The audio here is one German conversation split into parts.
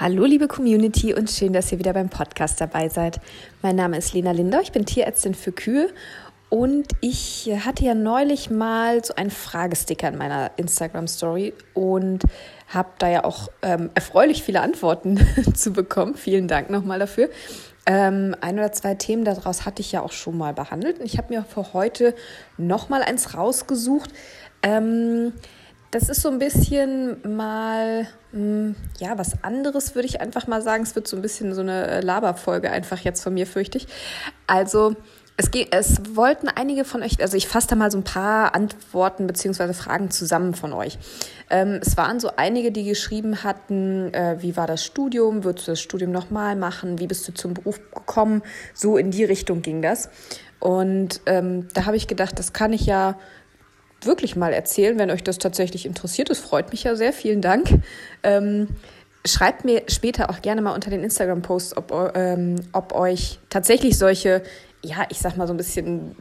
Hallo liebe Community und schön, dass ihr wieder beim Podcast dabei seid. Mein Name ist Lena Linder, ich bin Tierärztin für Kühe und ich hatte ja neulich mal so einen Fragesticker in meiner Instagram Story und habe da ja auch ähm, erfreulich viele Antworten zu bekommen. Vielen Dank nochmal dafür. Ähm, ein oder zwei Themen daraus hatte ich ja auch schon mal behandelt und ich habe mir für heute nochmal eins rausgesucht. Ähm, das ist so ein bisschen mal, hm, ja, was anderes, würde ich einfach mal sagen. Es wird so ein bisschen so eine äh, Laberfolge einfach jetzt von mir, fürchte ich. Also, es, geht, es wollten einige von euch, also ich fasse da mal so ein paar Antworten beziehungsweise Fragen zusammen von euch. Ähm, es waren so einige, die geschrieben hatten, äh, wie war das Studium, würdest du das Studium nochmal machen, wie bist du zum Beruf gekommen, so in die Richtung ging das. Und ähm, da habe ich gedacht, das kann ich ja wirklich mal erzählen, wenn euch das tatsächlich interessiert. Das freut mich ja sehr. Vielen Dank. Ähm, schreibt mir später auch gerne mal unter den Instagram-Posts, ob, ähm, ob euch tatsächlich solche, ja, ich sag mal so ein bisschen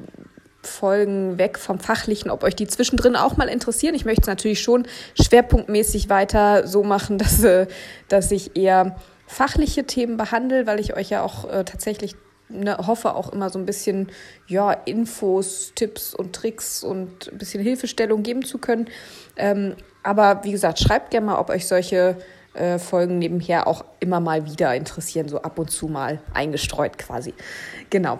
Folgen weg vom Fachlichen, ob euch die zwischendrin auch mal interessieren. Ich möchte es natürlich schon schwerpunktmäßig weiter so machen, dass, äh, dass ich eher fachliche Themen behandle, weil ich euch ja auch äh, tatsächlich ne, hoffe auch immer so ein bisschen ja, Infos, Tipps und Tricks und ein bisschen Hilfestellung geben zu können. Ähm, aber wie gesagt, schreibt gerne mal, ob euch solche äh, Folgen nebenher auch immer mal wieder interessieren, so ab und zu mal eingestreut quasi. Genau.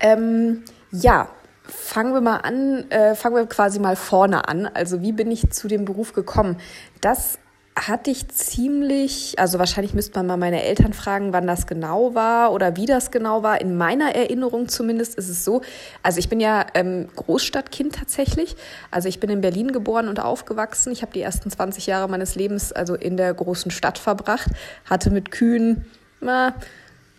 Ähm, ja, fangen wir mal an, äh, fangen wir quasi mal vorne an. Also wie bin ich zu dem Beruf gekommen? Das hatte ich ziemlich, also wahrscheinlich müsste man mal meine Eltern fragen, wann das genau war oder wie das genau war. In meiner Erinnerung zumindest ist es so, also ich bin ja ähm, Großstadtkind tatsächlich. Also ich bin in Berlin geboren und aufgewachsen. Ich habe die ersten 20 Jahre meines Lebens also in der großen Stadt verbracht, hatte mit Kühen na,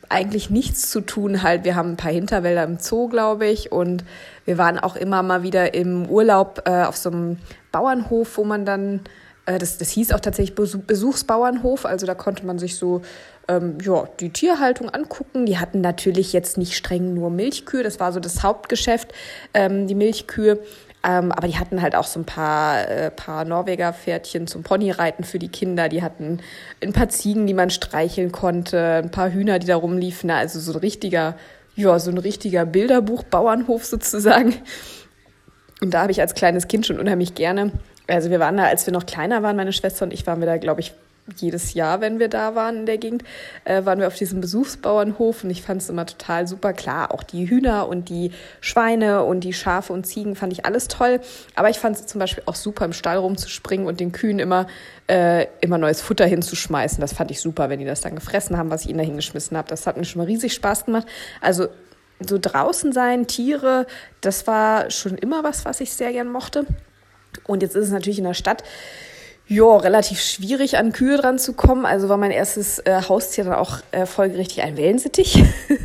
eigentlich nichts zu tun halt. Wir haben ein paar Hinterwälder im Zoo, glaube ich, und wir waren auch immer mal wieder im Urlaub äh, auf so einem Bauernhof, wo man dann das, das hieß auch tatsächlich Besuchsbauernhof, also da konnte man sich so ähm, ja, die Tierhaltung angucken. Die hatten natürlich jetzt nicht streng nur Milchkühe, das war so das Hauptgeschäft, ähm, die Milchkühe. Ähm, aber die hatten halt auch so ein paar, äh, paar Norweger-Pferdchen zum Ponyreiten für die Kinder. Die hatten ein paar Ziegen, die man streicheln konnte, ein paar Hühner, die da rumliefen. Also so ein richtiger, ja, so ein richtiger Bilderbuch-Bauernhof sozusagen. Und da habe ich als kleines Kind schon unheimlich gerne also wir waren da, als wir noch kleiner waren, meine Schwester und ich, waren wir da, glaube ich, jedes Jahr, wenn wir da waren in der Gegend, äh, waren wir auf diesem Besuchsbauernhof und ich fand es immer total super. Klar, auch die Hühner und die Schweine und die Schafe und Ziegen fand ich alles toll. Aber ich fand es zum Beispiel auch super, im Stall rumzuspringen und den Kühen immer, äh, immer neues Futter hinzuschmeißen. Das fand ich super, wenn die das dann gefressen haben, was ich ihnen da hingeschmissen habe. Das hat mir schon mal riesig Spaß gemacht. Also so draußen sein, Tiere, das war schon immer was, was ich sehr gern mochte. Und jetzt ist es natürlich in der Stadt ja, relativ schwierig an Kühe dran zu kommen. Also war mein erstes äh, Haustier dann auch äh, folgerichtig ein Wellensittich.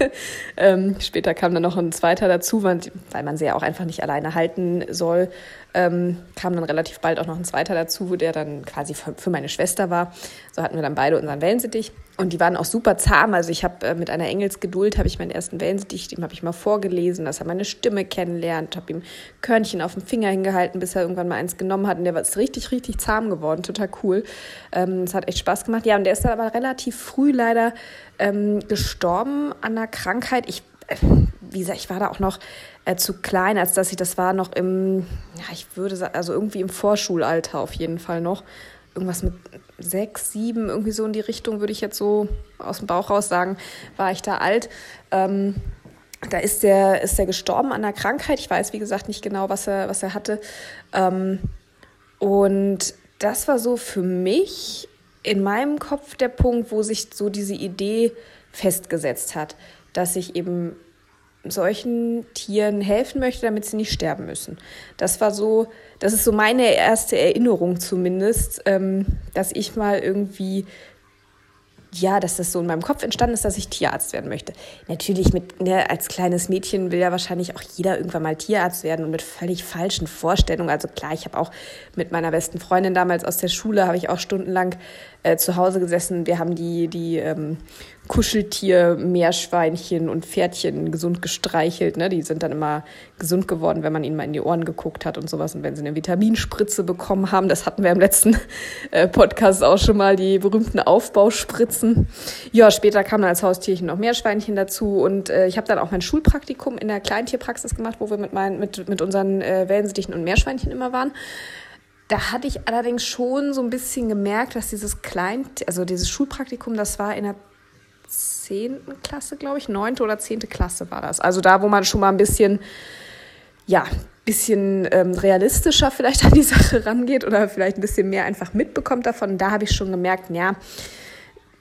ähm, später kam dann noch ein zweiter dazu, weil, weil man sie ja auch einfach nicht alleine halten soll ähm, kam dann relativ bald auch noch ein zweiter dazu, der dann quasi für meine Schwester war. So hatten wir dann beide unseren Wellensittich und die waren auch super zahm. Also ich habe äh, mit einer Engelsgeduld habe ich meinen ersten Wellensittich, dem habe ich mal vorgelesen, dass er meine Stimme kennenlernt, habe ihm Körnchen auf den Finger hingehalten, bis er irgendwann mal eins genommen hat und der war richtig richtig zahm geworden, total cool. Ähm, es hat echt Spaß gemacht. Ja, und der ist dann aber relativ früh leider ähm, gestorben an einer Krankheit. Ich wie gesagt, ich war da auch noch äh, zu klein, als dass ich das war noch im, ja, ich würde sagen, also irgendwie im Vorschulalter auf jeden Fall noch. Irgendwas mit sechs, sieben, irgendwie so in die Richtung, würde ich jetzt so aus dem Bauch raus sagen, war ich da alt. Ähm, da ist der, ist der gestorben an einer Krankheit. Ich weiß, wie gesagt, nicht genau, was er, was er hatte. Ähm, und das war so für mich in meinem Kopf der Punkt, wo sich so diese Idee festgesetzt hat, dass ich eben solchen Tieren helfen möchte, damit sie nicht sterben müssen. Das war so, das ist so meine erste Erinnerung zumindest, ähm, dass ich mal irgendwie ja, dass das so in meinem Kopf entstanden ist, dass ich Tierarzt werden möchte. Natürlich mit, ne, als kleines Mädchen will ja wahrscheinlich auch jeder irgendwann mal Tierarzt werden und mit völlig falschen Vorstellungen. Also klar, ich habe auch mit meiner besten Freundin damals aus der Schule, habe ich auch stundenlang äh, zu Hause gesessen. Wir haben die, die ähm, Kuscheltier, Meerschweinchen und Pferdchen gesund gestreichelt. Ne? Die sind dann immer gesund geworden, wenn man ihnen mal in die Ohren geguckt hat und sowas. Und wenn sie eine Vitaminspritze bekommen haben, das hatten wir im letzten äh, Podcast auch schon mal, die berühmten Aufbauspritzen. Ja, später kamen als Haustierchen noch Meerschweinchen dazu. Und äh, ich habe dann auch mein Schulpraktikum in der Kleintierpraxis gemacht, wo wir mit, meinen, mit, mit unseren äh, Wellensittichen und Meerschweinchen immer waren. Da hatte ich allerdings schon so ein bisschen gemerkt, dass dieses Klein, also dieses Schulpraktikum, das war in der zehnten Klasse, glaube ich, neunte oder zehnte Klasse war das. Also da, wo man schon mal ein bisschen, ja, bisschen ähm, realistischer vielleicht an die Sache rangeht oder vielleicht ein bisschen mehr einfach mitbekommt davon. Da habe ich schon gemerkt, ja,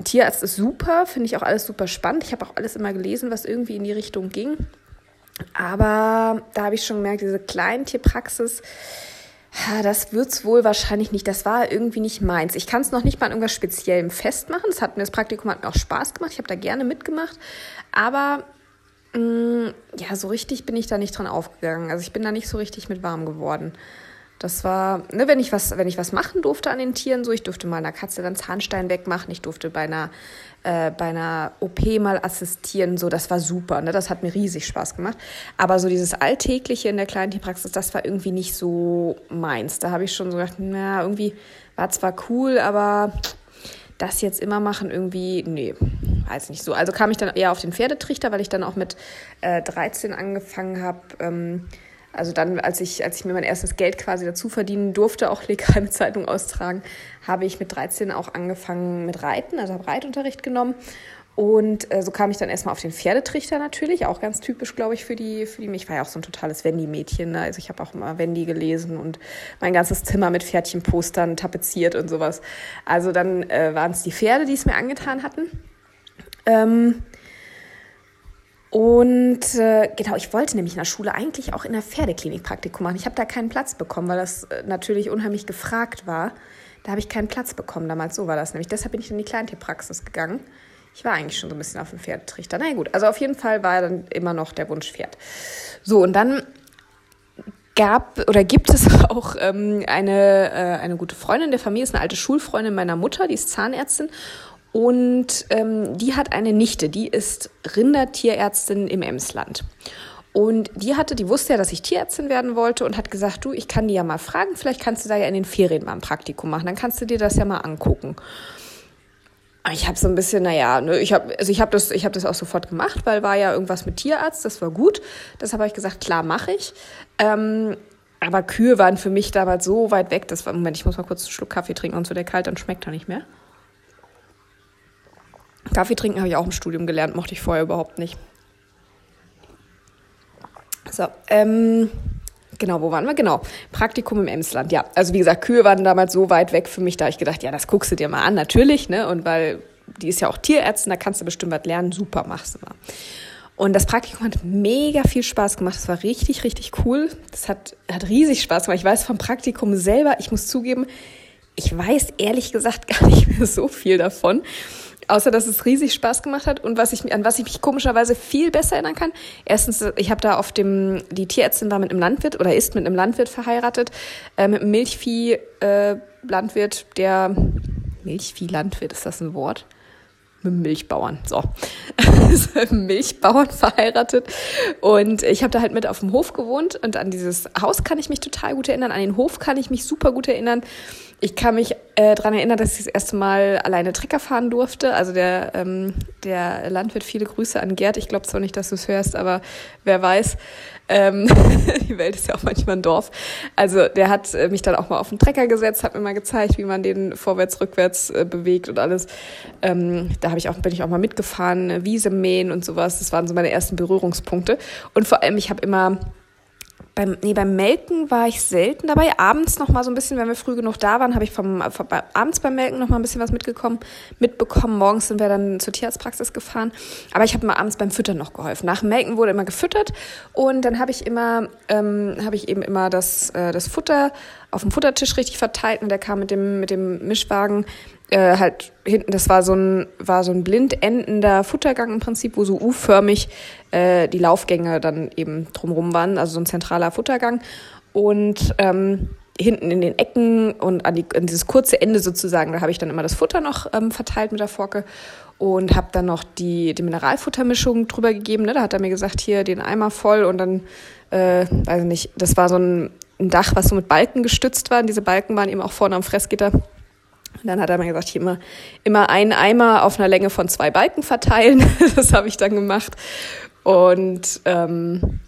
Tierarzt ist super, finde ich auch alles super spannend. Ich habe auch alles immer gelesen, was irgendwie in die Richtung ging. Aber da habe ich schon gemerkt, diese Kleintierpraxis, das wird es wohl wahrscheinlich nicht. Das war irgendwie nicht meins. Ich kann es noch nicht mal an irgendwas Speziellem festmachen. Das, hat das Praktikum hat mir auch Spaß gemacht. Ich habe da gerne mitgemacht. Aber mh, mm, ja, so richtig bin ich da nicht dran aufgegangen. Also ich bin da nicht so richtig mit warm geworden. Das war, ne, wenn ich was, wenn ich was machen durfte an den Tieren, so ich durfte mal einer Katze dann Zahnstein wegmachen, ich durfte bei einer, äh, bei einer OP mal assistieren, so das war super, ne, das hat mir riesig Spaß gemacht. Aber so dieses Alltägliche in der kleinen Tierpraxis, das war irgendwie nicht so meins. Da habe ich schon so gedacht, na, irgendwie war zwar cool, aber das jetzt immer machen, irgendwie, nee, weiß nicht so. Also kam ich dann eher auf den Pferdetrichter, weil ich dann auch mit äh, 13 angefangen habe, ähm, also dann, als ich, als ich mir mein erstes Geld quasi dazu verdienen durfte, auch legal mit Zeitung austragen, habe ich mit 13 auch angefangen mit Reiten, also habe Reitunterricht genommen. Und äh, so kam ich dann erstmal auf den Pferdetrichter natürlich, auch ganz typisch, glaube ich, für die, für die. Ich war ja auch so ein totales Wendy-Mädchen. Ne? Also ich habe auch immer Wendy gelesen und mein ganzes Zimmer mit Pferdchenpostern tapeziert und sowas. Also dann äh, waren es die Pferde, die es mir angetan hatten. Ähm, und äh, genau, ich wollte nämlich in der Schule eigentlich auch in der Pferdeklinik Praktikum machen. Ich habe da keinen Platz bekommen, weil das äh, natürlich unheimlich gefragt war. Da habe ich keinen Platz bekommen damals. So war das nämlich. Deshalb bin ich in die Kleintierpraxis gegangen. Ich war eigentlich schon so ein bisschen auf dem Pferdetrichter. Na gut, also auf jeden Fall war dann immer noch der Wunsch Pferd. So, und dann gab oder gibt es auch ähm, eine, äh, eine gute Freundin der Familie, ist eine alte Schulfreundin meiner Mutter, die ist Zahnärztin und ähm, die hat eine Nichte, die ist Rindertierärztin im Emsland. Und die hatte, die wusste ja, dass ich Tierärztin werden wollte und hat gesagt, du, ich kann die ja mal fragen, vielleicht kannst du da ja in den Ferien mal ein Praktikum machen, dann kannst du dir das ja mal angucken. Ich habe so ein bisschen, naja, ne, ich habe also hab das, hab das auch sofort gemacht, weil war ja irgendwas mit Tierarzt, das war gut. Deshalb habe ich gesagt, klar, mache ich. Ähm, aber Kühe waren für mich damals so weit weg, das war, Moment, ich muss mal kurz einen Schluck Kaffee trinken, und so der kalt, dann schmeckt er nicht mehr. Kaffee trinken habe ich auch im Studium gelernt, mochte ich vorher überhaupt nicht. So, ähm, genau, wo waren wir? Genau, Praktikum im Emsland. Ja, also wie gesagt, Kühe waren damals so weit weg für mich, da ich gedacht, ja, das guckst du dir mal an, natürlich, ne? Und weil die ist ja auch Tierärztin, da kannst du bestimmt was lernen, super, machst du mal. Und das Praktikum hat mega viel Spaß gemacht. Das war richtig, richtig cool. Das hat, hat riesig Spaß gemacht. Ich weiß vom Praktikum selber, ich muss zugeben, ich weiß ehrlich gesagt gar nicht mehr so viel davon. Außer dass es riesig Spaß gemacht hat und was ich, an was ich mich komischerweise viel besser erinnern kann. Erstens, ich habe da auf dem, die Tierärztin war mit einem Landwirt oder ist mit einem Landwirt verheiratet, äh, mit einem Milchvieh-Landwirt, äh, der Milchvieh-Landwirt, ist das ein Wort? Mit Milchbauern. So. Milchbauern verheiratet. Und ich habe da halt mit auf dem Hof gewohnt und an dieses Haus kann ich mich total gut erinnern, an den Hof kann ich mich super gut erinnern. Ich kann mich äh, daran erinnern, dass ich das erste Mal alleine Trecker fahren durfte. Also der, ähm, der Landwirt, viele Grüße an Gerd. Ich glaube zwar nicht, dass du es hörst, aber wer weiß. Ähm, die Welt ist ja auch manchmal ein Dorf. Also der hat äh, mich dann auch mal auf den Trecker gesetzt, hat mir mal gezeigt, wie man den vorwärts, rückwärts äh, bewegt und alles. Ähm, da habe ich auch, bin ich auch mal mitgefahren, Wiese mähen und sowas. Das waren so meine ersten Berührungspunkte. Und vor allem, ich habe immer beim, nee, beim Melken war ich selten dabei. Abends noch mal so ein bisschen, wenn wir früh genug da waren, habe ich vom, vom, abends beim Melken noch mal ein bisschen was mitgekommen, mitbekommen. Morgens sind wir dann zur Tierarztpraxis gefahren. Aber ich habe mal abends beim Füttern noch geholfen. Nach dem Melken wurde immer gefüttert und dann habe ich immer, ähm, habe ich eben immer das, äh, das Futter auf dem Futtertisch richtig verteilt und der kam mit dem, mit dem Mischwagen äh, halt hinten, das war so ein, war so ein blind endender Futtergang im Prinzip, wo so U-förmig äh, die Laufgänge dann eben drumrum waren, also so ein zentraler Futtergang. Und ähm, hinten in den Ecken und an, die, an dieses kurze Ende sozusagen, da habe ich dann immer das Futter noch ähm, verteilt mit der Forke und habe dann noch die, die Mineralfuttermischung drüber gegeben. Ne? Da hat er mir gesagt, hier den Eimer voll und dann, äh, weiß ich nicht, das war so ein, ein Dach, was so mit Balken gestützt war. Und diese Balken waren eben auch vorne am Fressgitter. Und dann hat er mir gesagt, hier immer, immer einen Eimer auf einer Länge von zwei Balken verteilen. das habe ich dann gemacht. Und ähm,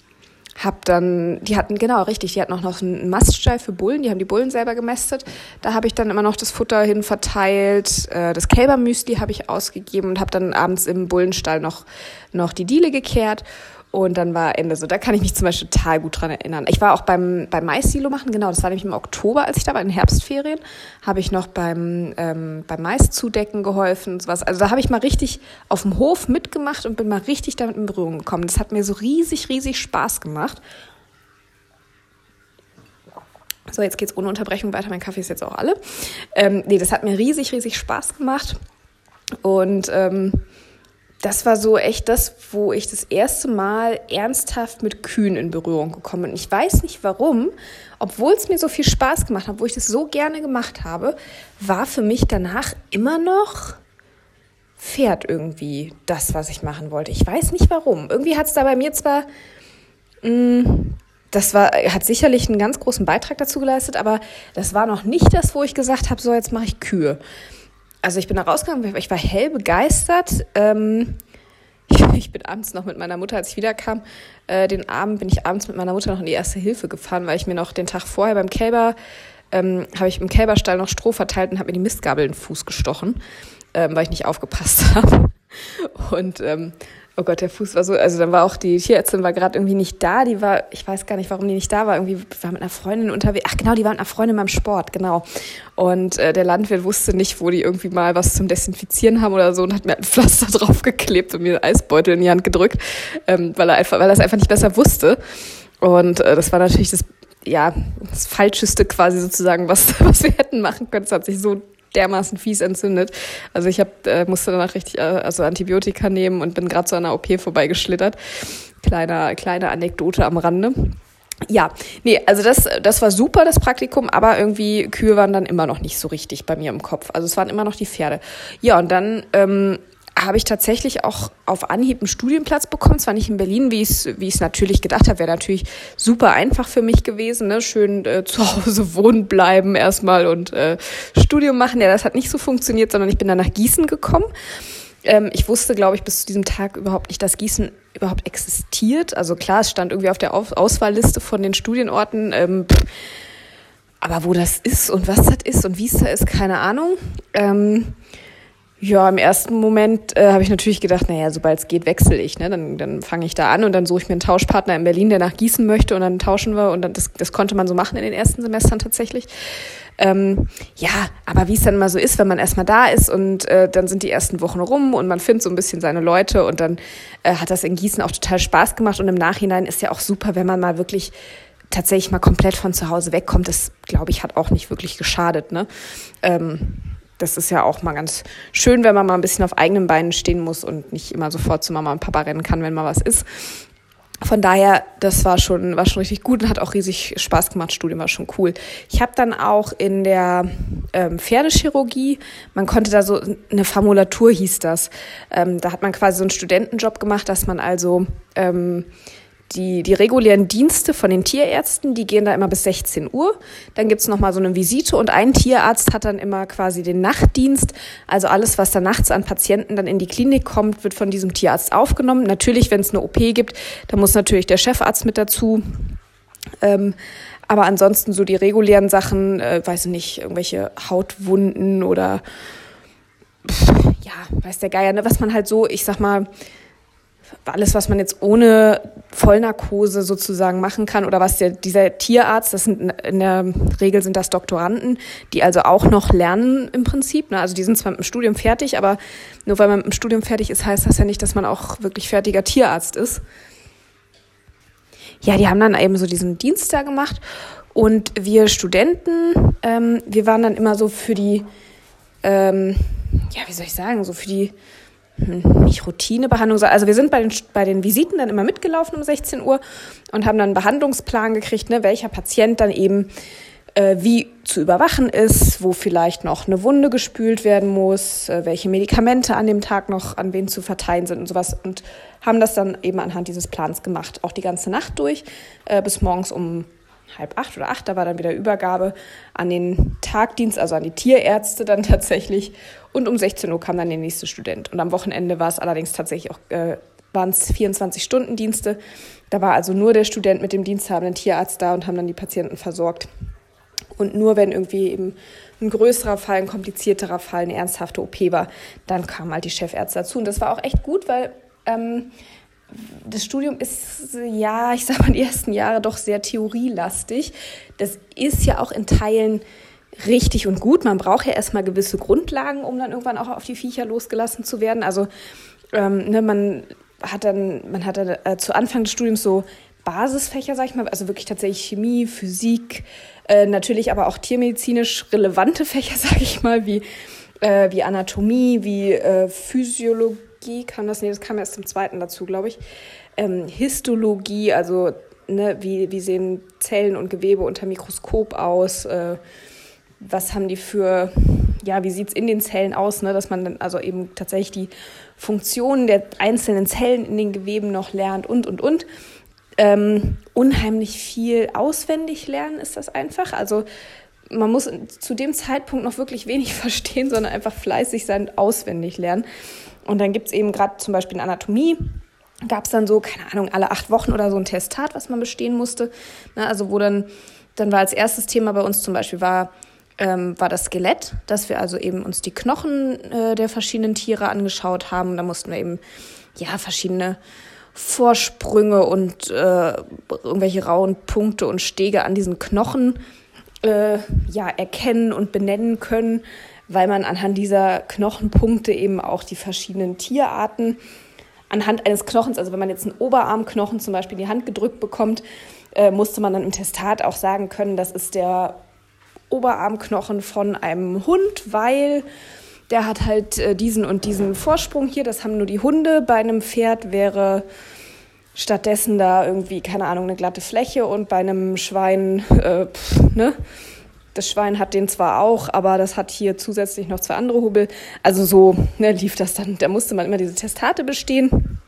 hab dann, die hatten, genau, richtig, die hatten auch noch einen Maststall für Bullen, die haben die Bullen selber gemästet. Da habe ich dann immer noch das Futter hin verteilt, äh, das Kälbermüsli habe ich ausgegeben und habe dann abends im Bullenstall noch, noch die Diele gekehrt und dann war Ende so. Da kann ich mich zum Beispiel total gut dran erinnern. Ich war auch beim, beim Mais-Silo machen, genau, das war nämlich im Oktober, als ich da war, in den Herbstferien, habe ich noch beim, ähm, beim Mais-Zudecken geholfen und sowas. Also da habe ich mal richtig auf dem Hof mitgemacht und bin mal richtig damit in Berührung gekommen. Das hat mir so riesig, riesig Spaß gemacht. So, jetzt geht's ohne Unterbrechung weiter. Mein Kaffee ist jetzt auch alle. Ähm, nee, das hat mir riesig, riesig Spaß gemacht. Und ähm, das war so echt das, wo ich das erste Mal ernsthaft mit Kühen in Berührung gekommen bin. Ich weiß nicht warum, obwohl es mir so viel Spaß gemacht hat, wo ich das so gerne gemacht habe, war für mich danach immer noch Pferd irgendwie das, was ich machen wollte. Ich weiß nicht warum. Irgendwie hat es da bei mir zwar, mh, mm, das war, hat sicherlich einen ganz großen Beitrag dazu geleistet, aber das war noch nicht das, wo ich gesagt habe, so jetzt mache ich Kühe also ich bin da rausgegangen, ich war hell begeistert. Ähm, ich, bin abends noch mit meiner Mutter, als ich wiederkam, äh, den Abend bin ich abends mit meiner Mutter noch in die erste Hilfe gefahren, weil ich mir noch den Tag vorher beim Kälber, ähm, habe ich im Kälberstall noch Stroh verteilt und habe mir die Mistgabel in den Fuß gestochen, ähm, weil ich nicht aufgepasst habe. Und ähm, Oh Gott, der Fuß war so, also dann war auch die Tierärztin war gerade irgendwie nicht da, die war, ich weiß gar nicht, warum die nicht da war, irgendwie war mit einer Freundin unterwegs. Ach genau, die war mit einer Freundin beim Sport, genau. Und äh, der Landwirt wusste nicht, wo die irgendwie mal was zum Desinfizieren haben oder so und hat mir ein Pflaster draufgeklebt und mir einen Eisbeutel in die Hand gedrückt, ähm, weil er einfach, weil er es einfach nicht besser wusste. Und äh, das war natürlich das ja, das Falscheste quasi sozusagen, was, was wir hätten machen können. Es hat sich so dermaßen fies entzündet. Also ich hab, äh, musste danach richtig äh, also Antibiotika nehmen und bin gerade zu einer OP vorbeigeschlittert. Kleine, kleine Anekdote am Rande. Ja, nee, also das, das war super, das Praktikum, aber irgendwie Kühe waren dann immer noch nicht so richtig bei mir im Kopf. Also es waren immer noch die Pferde. Ja, und dann ähm, habe ich tatsächlich auch auf Anhieb einen Studienplatz bekommen. Zwar nicht in Berlin, wie ich es wie ich's natürlich gedacht habe, wäre natürlich super einfach für mich gewesen. Ne? Schön äh, zu Hause wohnen bleiben erstmal und äh, Studium machen. Ja, das hat nicht so funktioniert, sondern ich bin dann nach Gießen gekommen. Ähm, ich wusste, glaube ich, bis zu diesem Tag überhaupt nicht, dass Gießen überhaupt existiert. Also klar, es stand irgendwie auf der auf Auswahlliste von den Studienorten. Ähm, aber wo das ist und was das ist und wie es da ist, keine Ahnung. Ähm, ja, im ersten Moment äh, habe ich natürlich gedacht, naja, sobald es geht, wechsle ich. Ne? Dann, dann fange ich da an und dann suche ich mir einen Tauschpartner in Berlin, der nach Gießen möchte und dann tauschen wir. Und dann, das, das konnte man so machen in den ersten Semestern tatsächlich. Ähm, ja, aber wie es dann mal so ist, wenn man erstmal da ist und äh, dann sind die ersten Wochen rum und man findet so ein bisschen seine Leute und dann äh, hat das in Gießen auch total Spaß gemacht und im Nachhinein ist ja auch super, wenn man mal wirklich tatsächlich mal komplett von zu Hause wegkommt. Das, glaube ich, hat auch nicht wirklich geschadet. Ne? Ähm, das ist ja auch mal ganz schön, wenn man mal ein bisschen auf eigenen Beinen stehen muss und nicht immer sofort zu Mama und Papa rennen kann, wenn mal was ist. Von daher, das war schon, war schon richtig gut und hat auch riesig Spaß gemacht. Studium war schon cool. Ich habe dann auch in der ähm, Pferdechirurgie, man konnte da so eine Formulatur hieß das. Ähm, da hat man quasi so einen Studentenjob gemacht, dass man also ähm, die, die regulären Dienste von den Tierärzten, die gehen da immer bis 16 Uhr. Dann gibt's noch mal so eine Visite und ein Tierarzt hat dann immer quasi den Nachtdienst. Also alles, was da nachts an Patienten dann in die Klinik kommt, wird von diesem Tierarzt aufgenommen. Natürlich, wenn es eine OP gibt, da muss natürlich der Chefarzt mit dazu. Ähm, aber ansonsten so die regulären Sachen, äh, weiß ich nicht, irgendwelche Hautwunden oder ja, weiß der Geier, ne, was man halt so, ich sag mal, alles, was man jetzt ohne Vollnarkose sozusagen machen kann oder was der, dieser Tierarzt, das sind in der Regel sind das Doktoranden, die also auch noch lernen im Prinzip. Ne? Also die sind zwar mit dem Studium fertig, aber nur weil man mit dem Studium fertig ist, heißt das ja nicht, dass man auch wirklich fertiger Tierarzt ist. Ja, die haben dann eben so diesen Dienst da gemacht und wir Studenten, ähm, wir waren dann immer so für die, ähm, ja, wie soll ich sagen, so für die nicht Routinebehandlung, also wir sind bei den, bei den Visiten dann immer mitgelaufen um 16 Uhr und haben dann einen Behandlungsplan gekriegt, ne, welcher Patient dann eben äh, wie zu überwachen ist, wo vielleicht noch eine Wunde gespült werden muss, äh, welche Medikamente an dem Tag noch an wen zu verteilen sind und sowas. Und haben das dann eben anhand dieses Plans gemacht. Auch die ganze Nacht durch, äh, bis morgens um halb acht oder acht, da war dann wieder Übergabe an den Tagdienst, also an die Tierärzte dann tatsächlich. Und um 16 Uhr kam dann der nächste Student. Und am Wochenende war es allerdings tatsächlich auch, äh, waren es 24-Stunden-Dienste. Da war also nur der Student mit dem diensthabenden Tierarzt da und haben dann die Patienten versorgt. Und nur wenn irgendwie eben ein größerer Fall, ein komplizierterer Fall, eine ernsthafte OP war, dann kamen halt die Chefärzte dazu. Und das war auch echt gut, weil ähm, das Studium ist, ja, ich sag mal, die ersten Jahre doch sehr theorielastig. Das ist ja auch in Teilen richtig und gut. Man braucht ja erstmal gewisse Grundlagen, um dann irgendwann auch auf die Viecher losgelassen zu werden. Also ähm, ne, man hat dann, man hat dann, äh, zu Anfang des Studiums so Basisfächer, sag ich mal, also wirklich tatsächlich Chemie, Physik, äh, natürlich aber auch tiermedizinisch relevante Fächer, sag ich mal, wie, äh, wie Anatomie, wie äh, Physiologie Histologie kam das, nee, das kam erst im zweiten dazu, glaube ich. Ähm, Histologie, also ne, wie, wie sehen Zellen und Gewebe unter Mikroskop aus? Äh, was haben die für, ja, wie sieht es in den Zellen aus, ne, dass man dann also eben tatsächlich die Funktionen der einzelnen Zellen in den Geweben noch lernt und, und, und. Ähm, unheimlich viel auswendig lernen ist das einfach. Also man muss zu dem Zeitpunkt noch wirklich wenig verstehen, sondern einfach fleißig sein, auswendig lernen. Und dann gibt es eben gerade zum Beispiel in Anatomie, gab es dann so, keine Ahnung, alle acht Wochen oder so ein Testat, was man bestehen musste. Na, also wo dann, dann war als erstes Thema bei uns zum Beispiel war, ähm, war das Skelett, dass wir also eben uns die Knochen äh, der verschiedenen Tiere angeschaut haben. Da mussten wir eben ja verschiedene Vorsprünge und äh, irgendwelche rauen Punkte und Stege an diesen Knochen äh, ja erkennen und benennen können weil man anhand dieser Knochenpunkte eben auch die verschiedenen Tierarten anhand eines Knochens, also wenn man jetzt einen Oberarmknochen zum Beispiel in die Hand gedrückt bekommt, äh, musste man dann im Testat auch sagen können, das ist der Oberarmknochen von einem Hund, weil der hat halt äh, diesen und diesen Vorsprung hier, das haben nur die Hunde. Bei einem Pferd wäre stattdessen da irgendwie, keine Ahnung, eine glatte Fläche und bei einem Schwein, äh, pff, ne? Das Schwein hat den zwar auch, aber das hat hier zusätzlich noch zwei andere Hubbel. Also so ne, lief das dann. Da musste man immer diese Testate bestehen,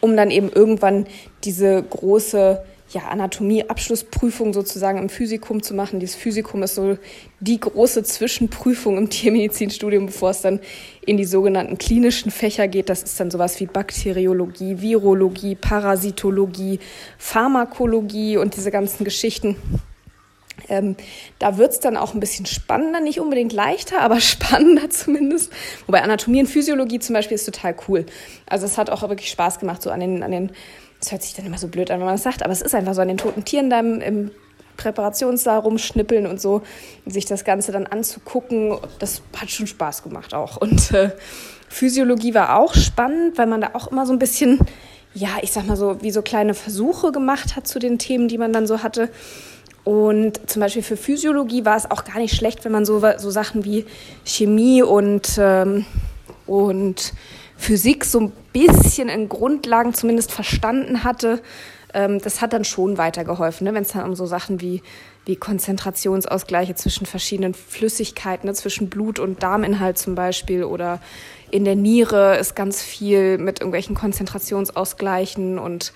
um dann eben irgendwann diese große ja, Anatomie-Abschlussprüfung sozusagen im Physikum zu machen. Dieses Physikum ist so die große Zwischenprüfung im Tiermedizinstudium, bevor es dann in die sogenannten klinischen Fächer geht. Das ist dann sowas wie Bakteriologie, Virologie, Parasitologie, Pharmakologie und diese ganzen Geschichten. Ähm, da wird es dann auch ein bisschen spannender, nicht unbedingt leichter, aber spannender zumindest. Wobei Anatomie und Physiologie zum Beispiel ist total cool. Also es hat auch wirklich Spaß gemacht, so an den, an den, das hört sich dann immer so blöd an, wenn man das sagt, aber es ist einfach so an den toten Tieren da im, Präparationssaal rumschnippeln und so, sich das Ganze dann anzugucken. Das hat schon Spaß gemacht auch. Und äh, Physiologie war auch spannend, weil man da auch immer so ein bisschen, ja, ich sag mal so, wie so kleine Versuche gemacht hat zu den Themen, die man dann so hatte. Und zum Beispiel für Physiologie war es auch gar nicht schlecht, wenn man so, so Sachen wie Chemie und, ähm, und Physik so bisschen in Grundlagen zumindest verstanden hatte. Ähm, das hat dann schon weitergeholfen, ne? wenn es dann um so Sachen wie, wie Konzentrationsausgleiche zwischen verschiedenen Flüssigkeiten, ne? zwischen Blut und Darminhalt zum Beispiel oder in der Niere ist ganz viel mit irgendwelchen Konzentrationsausgleichen und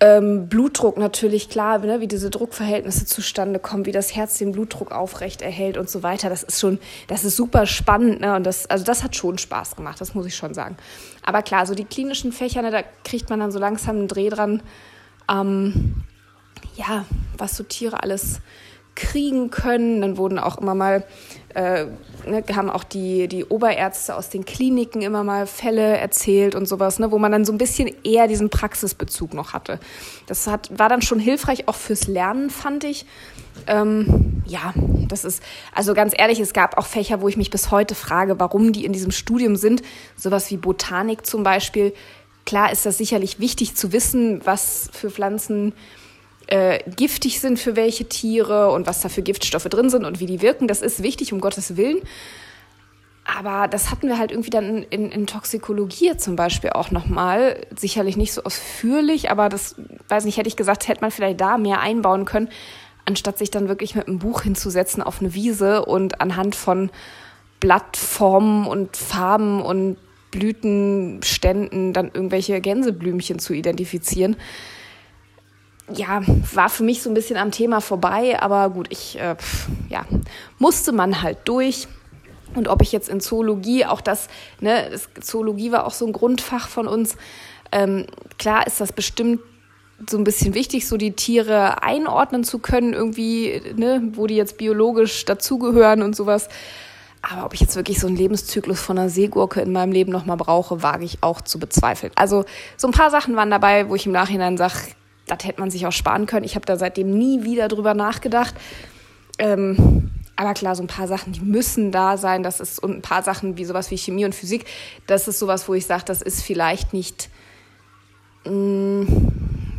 ähm, Blutdruck natürlich klar, ne, wie diese Druckverhältnisse zustande kommen, wie das Herz den Blutdruck aufrecht erhält und so weiter. Das ist schon, das ist super spannend, ne? Und das, also das hat schon Spaß gemacht, das muss ich schon sagen. Aber klar, so die klinischen Fächer, ne, da kriegt man dann so langsam einen Dreh dran. Ähm, ja, was so Tiere alles kriegen können. Dann wurden auch immer mal, äh, ne, haben auch die, die Oberärzte aus den Kliniken immer mal Fälle erzählt und sowas, ne, wo man dann so ein bisschen eher diesen Praxisbezug noch hatte. Das hat, war dann schon hilfreich, auch fürs Lernen, fand ich. Ähm, ja, das ist, also ganz ehrlich, es gab auch Fächer, wo ich mich bis heute frage, warum die in diesem Studium sind. Sowas wie Botanik zum Beispiel. Klar ist das sicherlich wichtig zu wissen, was für Pflanzen äh, giftig sind für welche Tiere und was da für Giftstoffe drin sind und wie die wirken. Das ist wichtig, um Gottes Willen. Aber das hatten wir halt irgendwie dann in, in Toxikologie zum Beispiel auch nochmal. Sicherlich nicht so ausführlich, aber das, weiß nicht, hätte ich gesagt, hätte man vielleicht da mehr einbauen können. anstatt sich dann wirklich mit einem Buch hinzusetzen auf eine Wiese und anhand von Blattformen und Farben und Blütenständen dann irgendwelche Gänseblümchen zu identifizieren. Ja, war für mich so ein bisschen am Thema vorbei, aber gut, ich, äh, ja, musste man halt durch. Und ob ich jetzt in Zoologie, auch das, ne, Zoologie war auch so ein Grundfach von uns. Ähm, klar ist das bestimmt so ein bisschen wichtig, so die Tiere einordnen zu können, irgendwie, ne, wo die jetzt biologisch dazugehören und sowas. Aber ob ich jetzt wirklich so einen Lebenszyklus von einer Seegurke in meinem Leben nochmal brauche, wage ich auch zu bezweifeln. Also so ein paar Sachen waren dabei, wo ich im Nachhinein sage, das hätte man sich auch sparen können. Ich habe da seitdem nie wieder drüber nachgedacht. Ähm, aber klar, so ein paar Sachen, die müssen da sein. Das ist und ein paar Sachen wie sowas wie Chemie und Physik. Das ist sowas, wo ich sage, das ist vielleicht nicht mh, mm,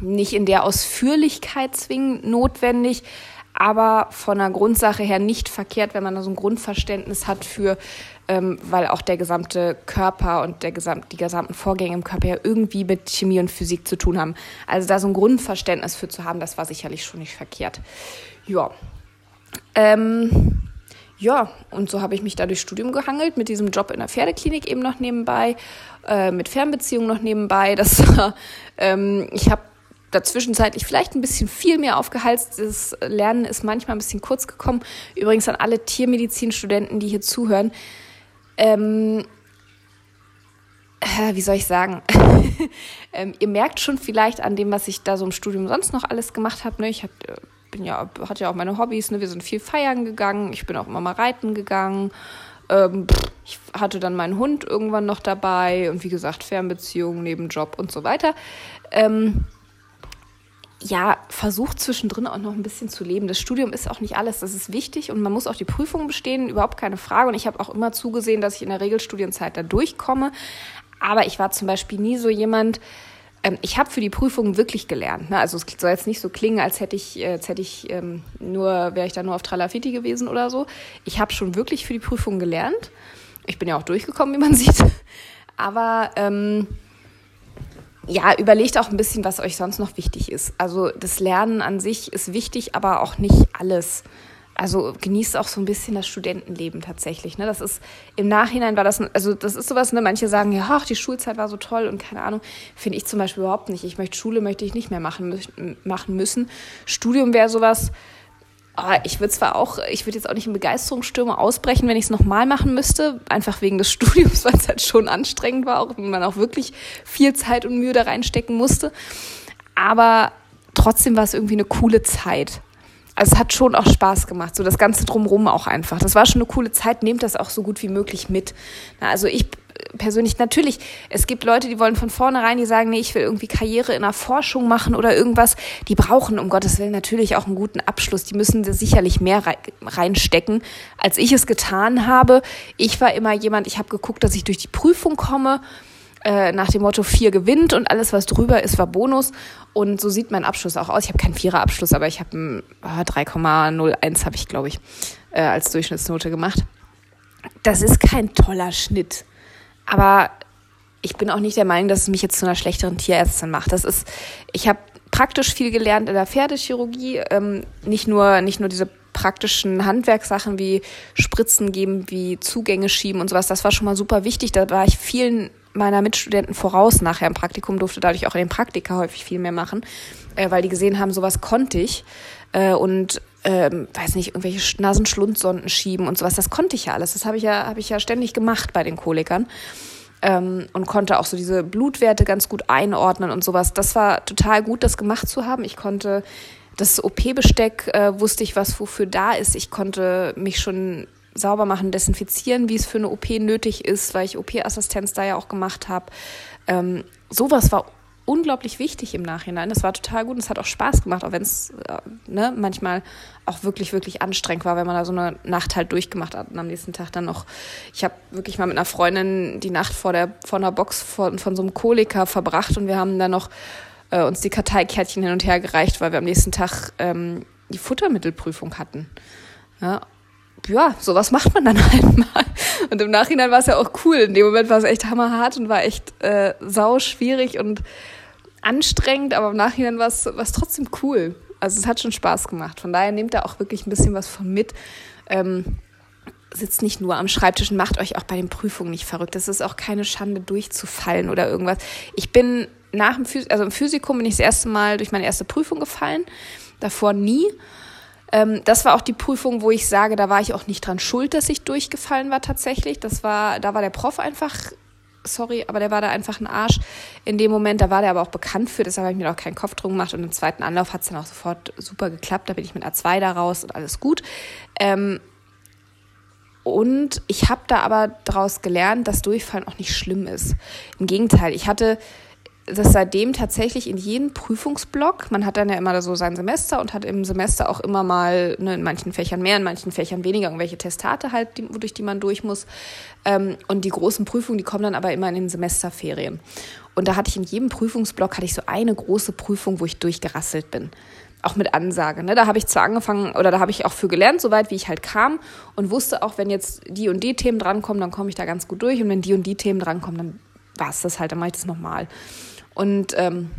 nicht in der Ausführlichkeit zwingend notwendig, aber von der Grundsache her nicht verkehrt, wenn man da so ein Grundverständnis hat für, ähm, weil auch der gesamte Körper und der gesam die gesamten Vorgänge im Körper ja irgendwie mit Chemie und Physik zu tun haben. Also da so ein Grundverständnis für zu haben, das war sicherlich schon nicht verkehrt. Ja. Ähm, ja, und so habe ich mich da durchs Studium gehangelt, mit diesem Job in der Pferdeklinik eben noch nebenbei, äh, mit Fernbeziehungen noch nebenbei. Das war, ähm, ich habe dazwischenzeitlich vielleicht ein bisschen viel mehr aufgeheizt. Das Lernen ist manchmal ein bisschen kurz gekommen. Übrigens an alle Tiermedizinstudenten, die hier zuhören. Ähm, äh, wie soll ich sagen? ähm, ihr merkt schon vielleicht an dem, was ich da so im Studium sonst noch alles gemacht habe. Ne? Ich hab, äh, bin ja, hatte ja auch meine Hobbys. Ne? Wir sind viel feiern gegangen. Ich bin auch immer mal reiten gegangen. Ähm, ich hatte dann meinen Hund irgendwann noch dabei und wie gesagt, Fernbeziehungen, Nebenjob und so weiter. Ähm, ja, versucht zwischendrin auch noch ein bisschen zu leben. Das Studium ist auch nicht alles, das ist wichtig und man muss auch die Prüfung bestehen, überhaupt keine Frage. Und ich habe auch immer zugesehen, dass ich in der Regelstudienzeit da durchkomme. Aber ich war zum Beispiel nie so jemand, ähm, ich habe für die Prüfung wirklich gelernt. Ne? Also es soll jetzt nicht so klingen, als hätte ich, äh, als hätte ich ähm, nur, wäre ich da nur auf Tralafiti gewesen oder so. Ich habe schon wirklich für die Prüfung gelernt. Ich bin ja auch durchgekommen, wie man sieht. Aber ähm, ja, überlegt auch ein bisschen, was euch sonst noch wichtig ist. Also das Lernen an sich ist wichtig, aber auch nicht alles. Also genießt auch so ein bisschen das Studentenleben tatsächlich. Ne? Das ist im Nachhinein war das, also das ist sowas, ne? Manche sagen, ja, ach, die Schulzeit war so toll und keine Ahnung. Finde ich zum Beispiel überhaupt nicht. Ich möchte Schule möchte ich nicht mehr machen, machen müssen. Studium wäre sowas, Oh, ich würde zwar auch, ich würde jetzt auch nicht in Begeisterungsstürme ausbrechen, wenn ich es nochmal machen müsste, einfach wegen des Studiums, weil es halt schon anstrengend war, auch wenn man auch wirklich viel Zeit und Mühe da reinstecken musste. Aber trotzdem war es irgendwie eine coole Zeit. Also es hat schon auch Spaß gemacht, so das Ganze drumherum auch einfach. Das war schon eine coole Zeit, nehmt das auch so gut wie möglich mit. Also ich persönlich, natürlich, es gibt Leute, die wollen von vornherein, die sagen, nee, ich will irgendwie Karriere in der Forschung machen oder irgendwas. Die brauchen, um Gottes Willen, natürlich auch einen guten Abschluss. Die müssen sicherlich mehr reinstecken, als ich es getan habe. Ich war immer jemand, ich habe geguckt, dass ich durch die Prüfung komme äh, nach dem Motto vier gewinnt und alles, was drüber ist, war Bonus. Und so sieht mein Abschluss auch aus. Ich habe keinen Vierer-Abschluss, aber ich habe ein 3,01 habe ich, glaube ich, äh, als Durchschnittsnote gemacht. Das ist kein toller Schnitt. Aber ich bin auch nicht der Meinung, dass es mich jetzt zu einer schlechteren Tierärztin macht. Das ist, ich habe praktisch viel gelernt in der Pferdechirurgie, ähm, nicht nur nicht nur diese praktischen Handwerkssachen wie Spritzen geben, wie Zugänge schieben und sowas. Das war schon mal super wichtig. Da war ich vielen meiner Mitstudenten voraus nachher im Praktikum, durfte dadurch auch in den Praktika häufig viel mehr machen, äh, weil die gesehen haben, sowas konnte ich. Äh, und ähm, weiß nicht, irgendwelche Nasenschlundsonden schieben und sowas. Das konnte ich ja alles. Das habe ich ja, habe ich ja ständig gemacht bei den Kolikern. Ähm, und konnte auch so diese Blutwerte ganz gut einordnen und sowas. Das war total gut, das gemacht zu haben. Ich konnte das OP-Besteck, äh, wusste ich, was wofür da ist. Ich konnte mich schon sauber machen, desinfizieren, wie es für eine OP nötig ist, weil ich OP-Assistenz da ja auch gemacht habe. Ähm, sowas war unglaublich wichtig im Nachhinein. Das war total gut und es hat auch Spaß gemacht, auch wenn es äh, ne, manchmal auch wirklich, wirklich anstrengend war, wenn man da so eine Nacht halt durchgemacht hat und am nächsten Tag dann noch. Ich habe wirklich mal mit einer Freundin die Nacht vor der vor einer Box von, von so einem Koliker verbracht und wir haben dann noch äh, uns die Karteikärtchen hin und her gereicht, weil wir am nächsten Tag ähm, die Futtermittelprüfung hatten. Ja, ja, sowas macht man dann halt mal. Und im Nachhinein war es ja auch cool. In dem Moment war es echt hammerhart und war echt äh, sau schwierig und anstrengend, aber im Nachhinein war es trotzdem cool. Also es hat schon Spaß gemacht. Von daher nehmt da auch wirklich ein bisschen was von mit. Ähm, sitzt nicht nur am Schreibtisch und macht euch auch bei den Prüfungen nicht verrückt. Das ist auch keine Schande, durchzufallen oder irgendwas. Ich bin nach dem Phys also im Physikum bin ich das erste Mal durch meine erste Prüfung gefallen. Davor nie. Ähm, das war auch die Prüfung, wo ich sage, da war ich auch nicht dran schuld, dass ich durchgefallen war tatsächlich. Das war, da war der Prof einfach, sorry, aber der war da einfach ein Arsch in dem Moment. Da war der aber auch bekannt für, deshalb habe ich mir auch keinen Kopf drum gemacht. Und im zweiten Anlauf hat es dann auch sofort super geklappt. Da bin ich mit A2 da raus und alles gut. Ähm, und ich habe da aber daraus gelernt, dass Durchfallen auch nicht schlimm ist. Im Gegenteil, ich hatte das seitdem tatsächlich in jedem Prüfungsblock. Man hat dann ja immer so sein Semester und hat im Semester auch immer mal ne, in manchen Fächern mehr, in manchen Fächern weniger, irgendwelche Testate halt, die, durch die man durch muss. Ähm, und die großen Prüfungen, die kommen dann aber immer in den Semesterferien. Und da hatte ich in jedem Prüfungsblock hatte ich so eine große Prüfung, wo ich durchgerasselt bin. Auch mit Ansage. Ne? Da habe ich zwar angefangen, oder da habe ich auch für gelernt, soweit wie ich halt kam und wusste auch, wenn jetzt die und die Themen drankommen, dann komme ich da ganz gut durch. Und wenn die und die Themen drankommen, dann war es das halt, dann mache ich das nochmal. Und ähm,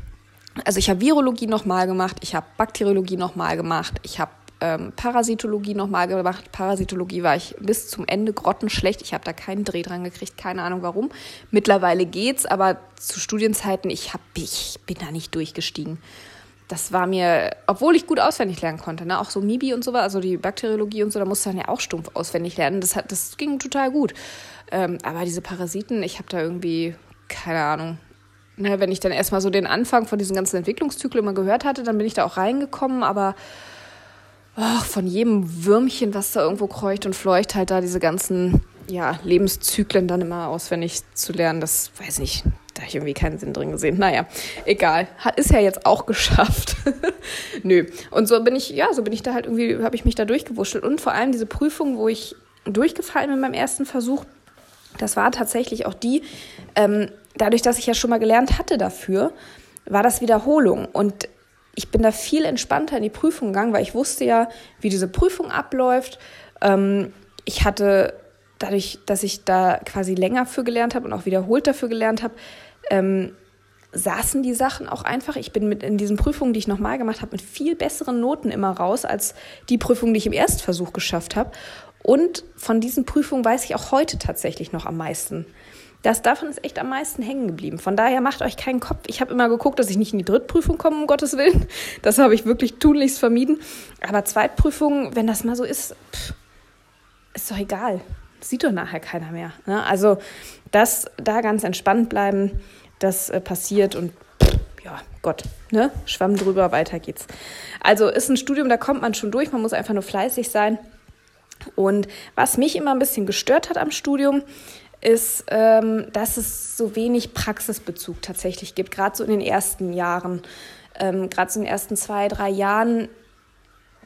also ich habe Virologie nochmal gemacht, ich habe Bakteriologie nochmal gemacht, ich habe ähm, Parasitologie nochmal gemacht. Parasitologie war ich bis zum Ende grottenschlecht. Ich habe da keinen Dreh dran gekriegt, keine Ahnung warum. Mittlerweile geht's, aber zu Studienzeiten, ich, hab, ich bin da nicht durchgestiegen. Das war mir, obwohl ich gut auswendig lernen konnte, ne? auch so MIBI und so, also die Bakteriologie und so, da musste dann ja auch stumpf auswendig lernen. Das, hat, das ging total gut. Ähm, aber diese Parasiten, ich habe da irgendwie, keine Ahnung, ne, wenn ich dann erstmal so den Anfang von diesem ganzen Entwicklungszyklus immer gehört hatte, dann bin ich da auch reingekommen, aber oh, von jedem Würmchen, was da irgendwo kreucht und fleucht, halt da diese ganzen ja, Lebenszyklen dann immer auswendig zu lernen, das weiß ich, da habe ich irgendwie keinen Sinn drin gesehen. Naja, egal. Ist ja jetzt auch geschafft. Nö. Und so bin ich, ja, so bin ich da halt irgendwie, habe ich mich da durchgewurschtelt. Und vor allem diese Prüfung, wo ich durchgefallen bin beim ersten Versuch, das war tatsächlich auch die, ähm, dadurch, dass ich ja schon mal gelernt hatte dafür, war das Wiederholung. Und ich bin da viel entspannter in die Prüfung gegangen, weil ich wusste ja, wie diese Prüfung abläuft. Ähm, ich hatte dadurch, dass ich da quasi länger für gelernt habe und auch wiederholt dafür gelernt habe, ähm, saßen die Sachen auch einfach. Ich bin mit in diesen Prüfungen, die ich nochmal gemacht habe, mit viel besseren Noten immer raus als die Prüfungen, die ich im Erstversuch geschafft habe. Und von diesen Prüfungen weiß ich auch heute tatsächlich noch am meisten. Das davon ist echt am meisten hängen geblieben. Von daher macht euch keinen Kopf. Ich habe immer geguckt, dass ich nicht in die Drittprüfung komme, um Gottes Willen. Das habe ich wirklich tunlichst vermieden. Aber Zweitprüfungen, wenn das mal so ist, pff, ist doch egal. sieht doch nachher keiner mehr. Ne? Also das da ganz entspannt bleiben, das äh, passiert und pff, ja, Gott, ne? Schwamm drüber, weiter geht's. Also ist ein Studium, da kommt man schon durch, man muss einfach nur fleißig sein. Und was mich immer ein bisschen gestört hat am Studium, ist, ähm, dass es so wenig Praxisbezug tatsächlich gibt, gerade so in den ersten Jahren. Ähm, gerade so in den ersten zwei, drei Jahren,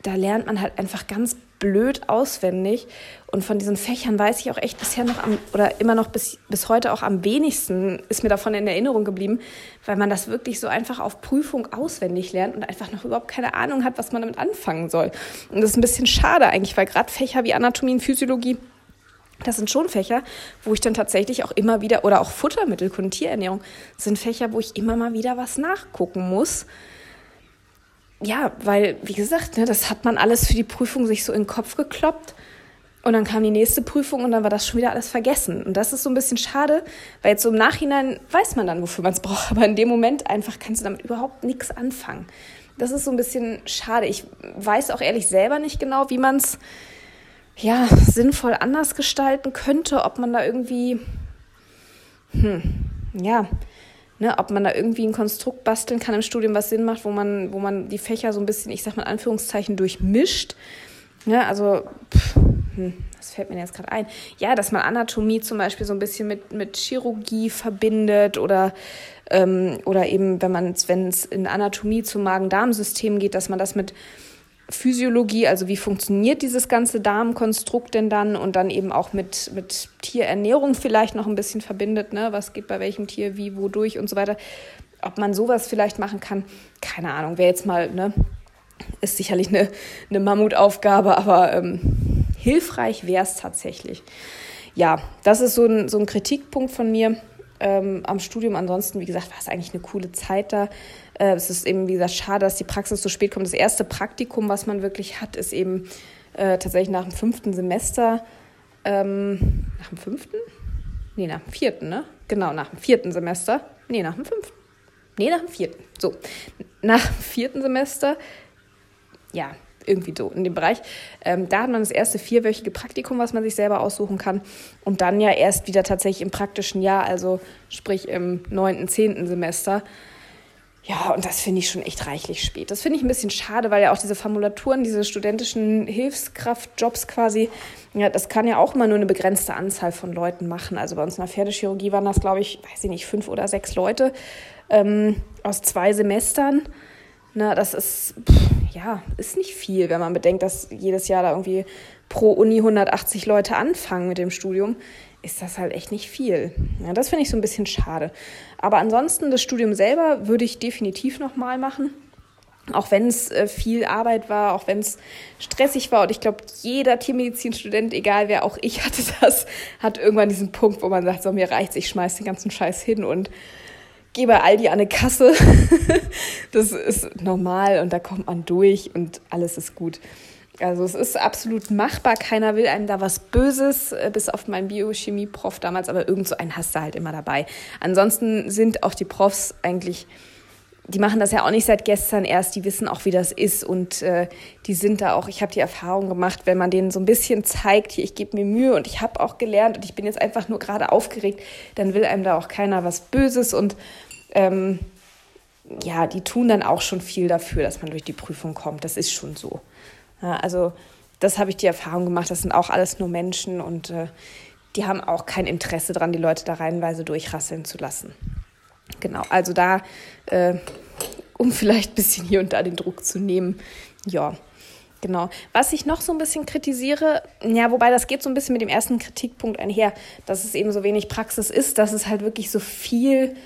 da lernt man halt einfach ganz blöd auswendig. Und von diesen Fächern weiß ich auch echt bisher noch am, oder immer noch bis, bis heute auch am wenigsten ist mir davon in Erinnerung geblieben, weil man das wirklich so einfach auf Prüfung auswendig lernt und einfach noch überhaupt keine Ahnung hat, was man damit anfangen soll. Und das ist ein bisschen schade eigentlich, weil gerade Fächer wie Anatomie und Physiologie, das sind schon Fächer, wo ich dann tatsächlich auch immer wieder, oder auch Futtermittel, Tierernährung, sind Fächer, wo ich immer mal wieder was nachgucken muss. Ja, weil, wie gesagt, ne, das hat man alles für die Prüfung sich so in den Kopf gekloppt. Und dann kam die nächste Prüfung und dann war das schon wieder alles vergessen. Und das ist so ein bisschen schade, weil jetzt so im Nachhinein weiß man dann, wofür man es braucht. Aber in dem Moment einfach kannst du damit überhaupt nichts anfangen. Das ist so ein bisschen schade. Ich weiß auch ehrlich selber nicht genau, wie man es ja, sinnvoll anders gestalten könnte, ob man da irgendwie, hm, ja, ne, ob man da irgendwie ein Konstrukt basteln kann im Studium, was Sinn macht, wo man, wo man die Fächer so ein bisschen, ich sag mal in Anführungszeichen, durchmischt. Ja, also, pff, hm, was fällt mir jetzt gerade ein? Ja, dass man Anatomie zum Beispiel so ein bisschen mit, mit Chirurgie verbindet oder, ähm, oder eben, wenn man wenn es in Anatomie zum Magen-Darm-System geht, dass man das mit Physiologie, also wie funktioniert dieses ganze Darmkonstrukt denn dann und dann eben auch mit, mit Tierernährung vielleicht noch ein bisschen verbindet, ne? was geht bei welchem Tier wie, wodurch und so weiter. Ob man sowas vielleicht machen kann, keine Ahnung, wäre jetzt mal, ne, ist sicherlich eine, eine Mammutaufgabe, aber ähm, hilfreich wäre es tatsächlich. Ja, das ist so ein, so ein Kritikpunkt von mir ähm, am Studium. Ansonsten, wie gesagt, war es eigentlich eine coole Zeit da. Äh, es ist eben, wie gesagt, schade, dass die Praxis so spät kommt. Das erste Praktikum, was man wirklich hat, ist eben äh, tatsächlich nach dem fünften Semester. Ähm, nach dem fünften? Nee, nach dem vierten, ne? Genau, nach dem vierten Semester. Nee, nach dem fünften. Nee, nach dem vierten. So, nach dem vierten Semester, ja, irgendwie so in dem Bereich. Ähm, da hat man das erste vierwöchige Praktikum, was man sich selber aussuchen kann. Und dann ja erst wieder tatsächlich im praktischen Jahr, also sprich im neunten, zehnten Semester. Ja, und das finde ich schon echt reichlich spät. Das finde ich ein bisschen schade, weil ja auch diese Formulaturen, diese studentischen Hilfskraftjobs quasi, ja, das kann ja auch immer nur eine begrenzte Anzahl von Leuten machen. Also bei uns in der Pferdechirurgie waren das, glaube ich, weiß ich nicht, fünf oder sechs Leute ähm, aus zwei Semestern. Na, das ist, pff, ja, ist nicht viel, wenn man bedenkt, dass jedes Jahr da irgendwie pro Uni 180 Leute anfangen mit dem Studium ist das halt echt nicht viel. Ja, das finde ich so ein bisschen schade. Aber ansonsten, das Studium selber würde ich definitiv nochmal machen. Auch wenn es äh, viel Arbeit war, auch wenn es stressig war. Und ich glaube, jeder Tiermedizinstudent, egal wer auch ich hatte das, hat irgendwann diesen Punkt, wo man sagt, so mir reicht's, ich schmeiß den ganzen Scheiß hin und gehe bei Aldi an eine Kasse. das ist normal und da kommt man durch und alles ist gut. Also es ist absolut machbar. Keiner will einem da was Böses, äh, bis auf meinen Biochemie-Prof damals, aber irgend so einen hast du halt immer dabei. Ansonsten sind auch die Profs eigentlich, die machen das ja auch nicht seit gestern erst, die wissen auch, wie das ist und äh, die sind da auch, ich habe die Erfahrung gemacht, wenn man denen so ein bisschen zeigt, hier, ich gebe mir Mühe und ich habe auch gelernt und ich bin jetzt einfach nur gerade aufgeregt, dann will einem da auch keiner was Böses und ähm, ja, die tun dann auch schon viel dafür, dass man durch die Prüfung kommt. Das ist schon so. Ja, also das habe ich die Erfahrung gemacht, das sind auch alles nur Menschen und äh, die haben auch kein Interesse daran, die Leute da reihenweise durchrasseln zu lassen. Genau, also da, äh, um vielleicht ein bisschen hier und da den Druck zu nehmen, ja, genau. Was ich noch so ein bisschen kritisiere, ja, wobei das geht so ein bisschen mit dem ersten Kritikpunkt einher, dass es eben so wenig Praxis ist, dass es halt wirklich so viel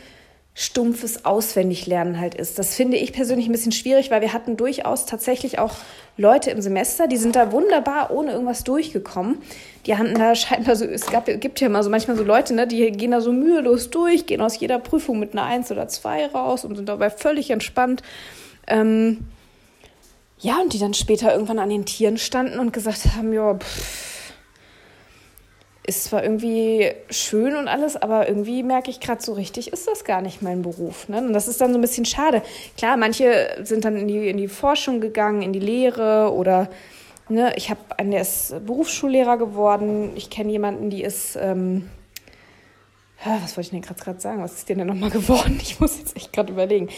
stumpfes Auswendiglernen halt ist. Das finde ich persönlich ein bisschen schwierig, weil wir hatten durchaus tatsächlich auch Leute im Semester, die sind da wunderbar ohne irgendwas durchgekommen. Die hatten da scheinbar so, es gab, gibt ja immer so manchmal so Leute, ne, die gehen da so mühelos durch, gehen aus jeder Prüfung mit einer Eins oder zwei raus und sind dabei völlig entspannt. Ähm, ja, und die dann später irgendwann an den Tieren standen und gesagt haben, ja, pff, ist zwar irgendwie schön und alles, aber irgendwie merke ich gerade so richtig, ist das gar nicht mein Beruf. Ne? Und das ist dann so ein bisschen schade. Klar, manche sind dann in die, in die Forschung gegangen, in die Lehre oder ne, ich habe einen, der ist Berufsschullehrer geworden. Ich kenne jemanden, die ist, ähm, was wollte ich denn gerade sagen? Was ist denn denn nochmal geworden? Ich muss jetzt echt gerade überlegen.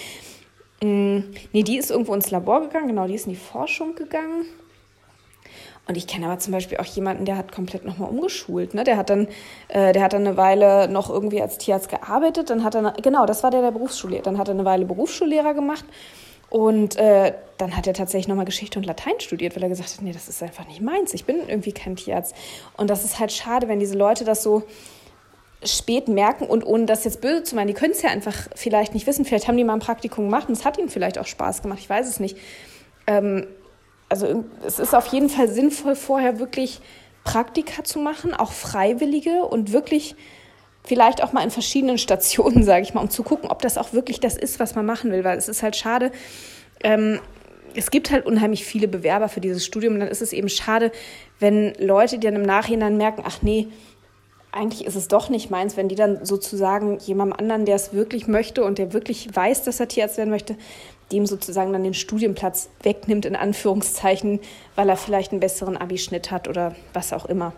Mm, nee, die ist irgendwo ins Labor gegangen, genau, die ist in die Forschung gegangen. Und ich kenne aber zum Beispiel auch jemanden, der hat komplett nochmal umgeschult. Ne? Der, hat dann, äh, der hat dann eine Weile noch irgendwie als Tierarzt gearbeitet. Dann hat er, genau, das war der, der Berufsschullehrer. Dann hat er eine Weile Berufsschullehrer gemacht. Und äh, dann hat er tatsächlich nochmal Geschichte und Latein studiert, weil er gesagt hat, nee, das ist einfach nicht meins. Ich bin irgendwie kein Tierarzt. Und das ist halt schade, wenn diese Leute das so spät merken und ohne das jetzt böse zu meinen, die können es ja einfach vielleicht nicht wissen. Vielleicht haben die mal ein Praktikum gemacht und es hat ihnen vielleicht auch Spaß gemacht. Ich weiß es nicht. Ähm, also es ist auf jeden Fall sinnvoll, vorher wirklich Praktika zu machen, auch Freiwillige und wirklich vielleicht auch mal in verschiedenen Stationen, sage ich mal, um zu gucken, ob das auch wirklich das ist, was man machen will, weil es ist halt schade. Ähm, es gibt halt unheimlich viele Bewerber für dieses Studium und dann ist es eben schade, wenn Leute, die dann im Nachhinein merken, ach nee, eigentlich ist es doch nicht meins, wenn die dann sozusagen jemandem anderen, der es wirklich möchte und der wirklich weiß, dass er Tierarzt werden möchte, dem sozusagen dann den Studienplatz wegnimmt, in Anführungszeichen, weil er vielleicht einen besseren Abischnitt hat oder was auch immer.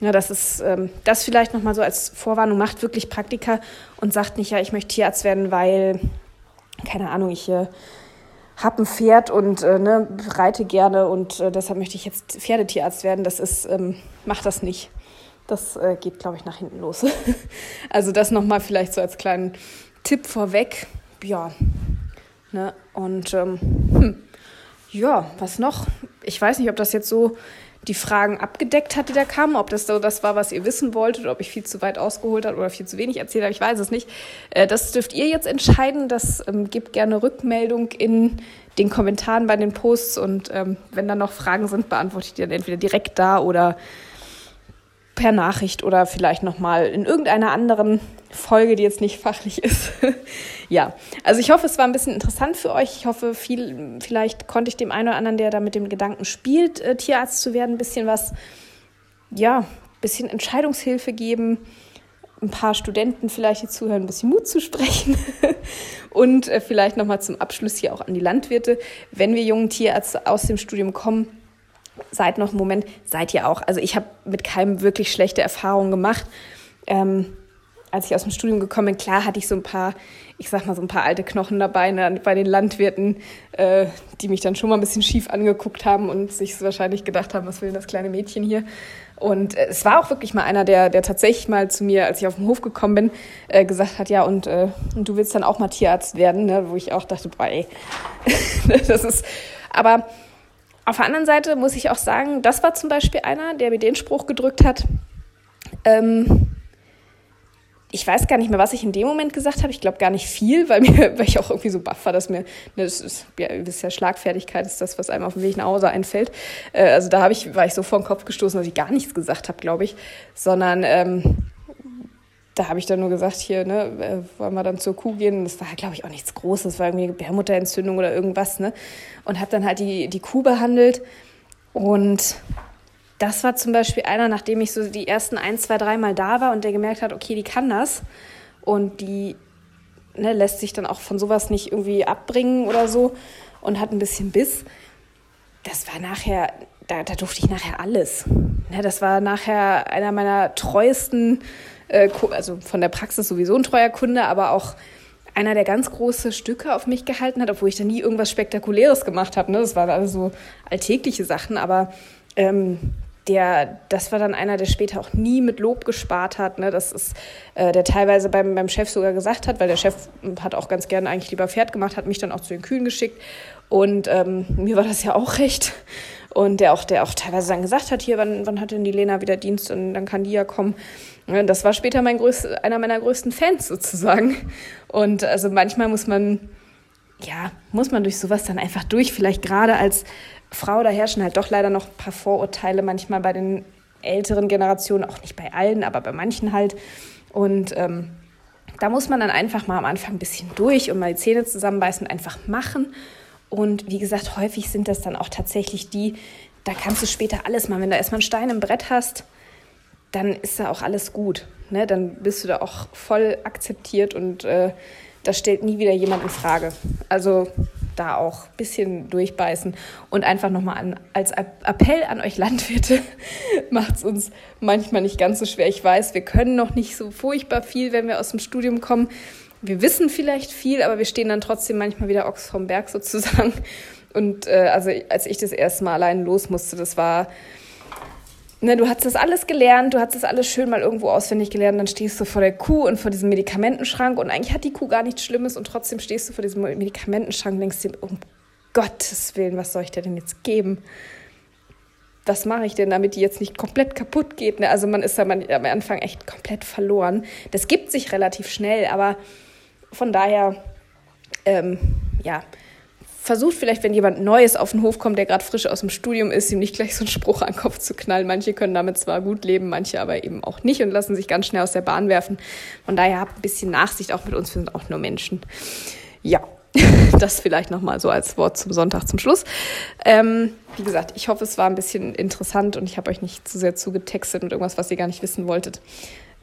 Ja, das ist ähm, das vielleicht nochmal so als Vorwarnung, macht wirklich Praktika und sagt nicht, ja, ich möchte Tierarzt werden, weil, keine Ahnung, ich äh, habe ein Pferd und äh, ne, reite gerne und äh, deshalb möchte ich jetzt Pferdetierarzt werden. Das ist, ähm, macht das nicht. Das äh, geht, glaube ich, nach hinten los. also das nochmal vielleicht so als kleinen Tipp vorweg. Ja, Ne? Und ähm, hm, ja, was noch? Ich weiß nicht, ob das jetzt so die Fragen abgedeckt hat, die da kamen, ob das so das war, was ihr wissen wolltet, oder ob ich viel zu weit ausgeholt habe oder viel zu wenig erzählt habe, ich weiß es nicht. Äh, das dürft ihr jetzt entscheiden. Das ähm, gebt gerne Rückmeldung in den Kommentaren bei den Posts und ähm, wenn da noch Fragen sind, beantworte ich die dann entweder direkt da oder per Nachricht oder vielleicht nochmal in irgendeiner anderen Folge, die jetzt nicht fachlich ist. ja, also ich hoffe, es war ein bisschen interessant für euch. Ich hoffe, viel, vielleicht konnte ich dem einen oder anderen, der da mit dem Gedanken spielt, äh, Tierarzt zu werden, ein bisschen was, ja, ein bisschen Entscheidungshilfe geben, ein paar Studenten vielleicht, die zuhören, ein bisschen Mut zu sprechen und äh, vielleicht nochmal zum Abschluss hier auch an die Landwirte, wenn wir jungen Tierärzte aus dem Studium kommen, seid noch einen Moment, seid ihr auch. Also ich habe mit keinem wirklich schlechte Erfahrungen gemacht. Ähm, als ich aus dem Studium gekommen bin, klar hatte ich so ein paar, ich sag mal, so ein paar alte Knochen dabei ne, bei den Landwirten, äh, die mich dann schon mal ein bisschen schief angeguckt haben und sich wahrscheinlich gedacht haben, was will denn das kleine Mädchen hier? Und äh, es war auch wirklich mal einer, der, der tatsächlich mal zu mir, als ich auf den Hof gekommen bin, äh, gesagt hat, ja, und, äh, und du willst dann auch mal Tierarzt werden, ne? wo ich auch dachte, boah, ey, das ist, aber auf der anderen Seite muss ich auch sagen, das war zum Beispiel einer, der mir den Spruch gedrückt hat. Ähm, ich weiß gar nicht mehr, was ich in dem Moment gesagt habe. Ich glaube gar nicht viel, weil, mir, weil ich auch irgendwie so baff war, dass mir, ne, das ist ja, ist ja Schlagfertigkeit, ist das, was einem auf dem Weg nach Hause einfällt. Äh, also da habe ich, war ich so vor den Kopf gestoßen, dass ich gar nichts gesagt habe, glaube ich, sondern ähm, da habe ich dann nur gesagt, hier, ne, äh, wollen wir dann zur Kuh gehen? Das war, glaube ich, auch nichts Großes. War irgendwie Gebärmutterentzündung oder irgendwas, ne? Und habe dann halt die, die Kuh behandelt. Und das war zum Beispiel einer, nachdem ich so die ersten ein, zwei, dreimal da war und der gemerkt hat, okay, die kann das. Und die ne, lässt sich dann auch von sowas nicht irgendwie abbringen oder so und hat ein bisschen Biss. Das war nachher, da, da durfte ich nachher alles. Ne, das war nachher einer meiner treuesten äh, also von der Praxis sowieso ein treuer Kunde, aber auch einer, der ganz große Stücke auf mich gehalten hat, obwohl ich da nie irgendwas Spektakuläres gemacht habe. Ne? Das waren alles so alltägliche Sachen, aber ähm, der, das war dann einer, der später auch nie mit Lob gespart hat. Ne? Das ist, äh, der teilweise beim, beim Chef sogar gesagt hat, weil der Chef hat auch ganz gerne eigentlich lieber Pferd gemacht, hat mich dann auch zu den Kühen geschickt. Und ähm, mir war das ja auch recht. Und der auch, der auch teilweise dann gesagt hat, hier, wann, wann hat denn die Lena wieder Dienst und dann kann die ja kommen. Das war später mein größt, einer meiner größten Fans sozusagen. Und also manchmal muss man, ja, muss man durch sowas dann einfach durch. Vielleicht gerade als Frau, da herrschen halt doch leider noch ein paar Vorurteile manchmal bei den älteren Generationen, auch nicht bei allen, aber bei manchen halt. Und ähm, da muss man dann einfach mal am Anfang ein bisschen durch und mal die Zähne zusammenbeißen und einfach machen. Und wie gesagt, häufig sind das dann auch tatsächlich die, da kannst du später alles machen. Wenn du erstmal einen Stein im Brett hast, dann ist da auch alles gut. Ne? Dann bist du da auch voll akzeptiert und äh, das stellt nie wieder jemand in Frage. Also da auch ein bisschen durchbeißen und einfach nochmal an, als Appell an euch Landwirte, macht es uns manchmal nicht ganz so schwer. Ich weiß, wir können noch nicht so furchtbar viel, wenn wir aus dem Studium kommen. Wir wissen vielleicht viel, aber wir stehen dann trotzdem manchmal wieder Ochs vom Berg sozusagen. Und äh, also als ich das erste Mal allein los musste, das war ne, du hast das alles gelernt, du hast das alles schön mal irgendwo auswendig gelernt, dann stehst du vor der Kuh und vor diesem Medikamentenschrank und eigentlich hat die Kuh gar nichts Schlimmes und trotzdem stehst du vor diesem Medikamentenschrank und denkst dir, um Gottes Willen, was soll ich dir denn jetzt geben? Was mache ich denn, damit die jetzt nicht komplett kaputt geht? Ne? Also man ist da am Anfang echt komplett verloren. Das gibt sich relativ schnell, aber von daher, ähm, ja, versucht vielleicht, wenn jemand Neues auf den Hof kommt, der gerade frisch aus dem Studium ist, ihm nicht gleich so einen Spruch an den Kopf zu knallen. Manche können damit zwar gut leben, manche aber eben auch nicht und lassen sich ganz schnell aus der Bahn werfen. Von daher habt ein bisschen Nachsicht auch mit uns, wir sind auch nur Menschen. Ja, das vielleicht nochmal so als Wort zum Sonntag zum Schluss. Ähm, wie gesagt, ich hoffe, es war ein bisschen interessant und ich habe euch nicht zu sehr zugetextet mit irgendwas, was ihr gar nicht wissen wolltet.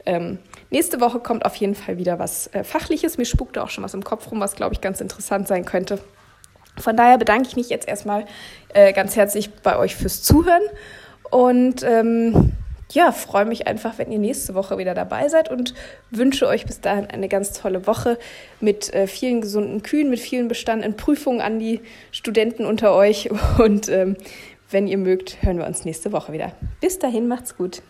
Ähm, nächste Woche kommt auf jeden Fall wieder was äh, Fachliches. Mir spukte auch schon was im Kopf rum, was, glaube ich, ganz interessant sein könnte. Von daher bedanke ich mich jetzt erstmal äh, ganz herzlich bei euch fürs Zuhören und ähm, ja, freue mich einfach, wenn ihr nächste Woche wieder dabei seid und wünsche euch bis dahin eine ganz tolle Woche mit äh, vielen gesunden Kühen, mit vielen bestandenen Prüfungen an die Studenten unter euch und ähm, wenn ihr mögt, hören wir uns nächste Woche wieder. Bis dahin, macht's gut.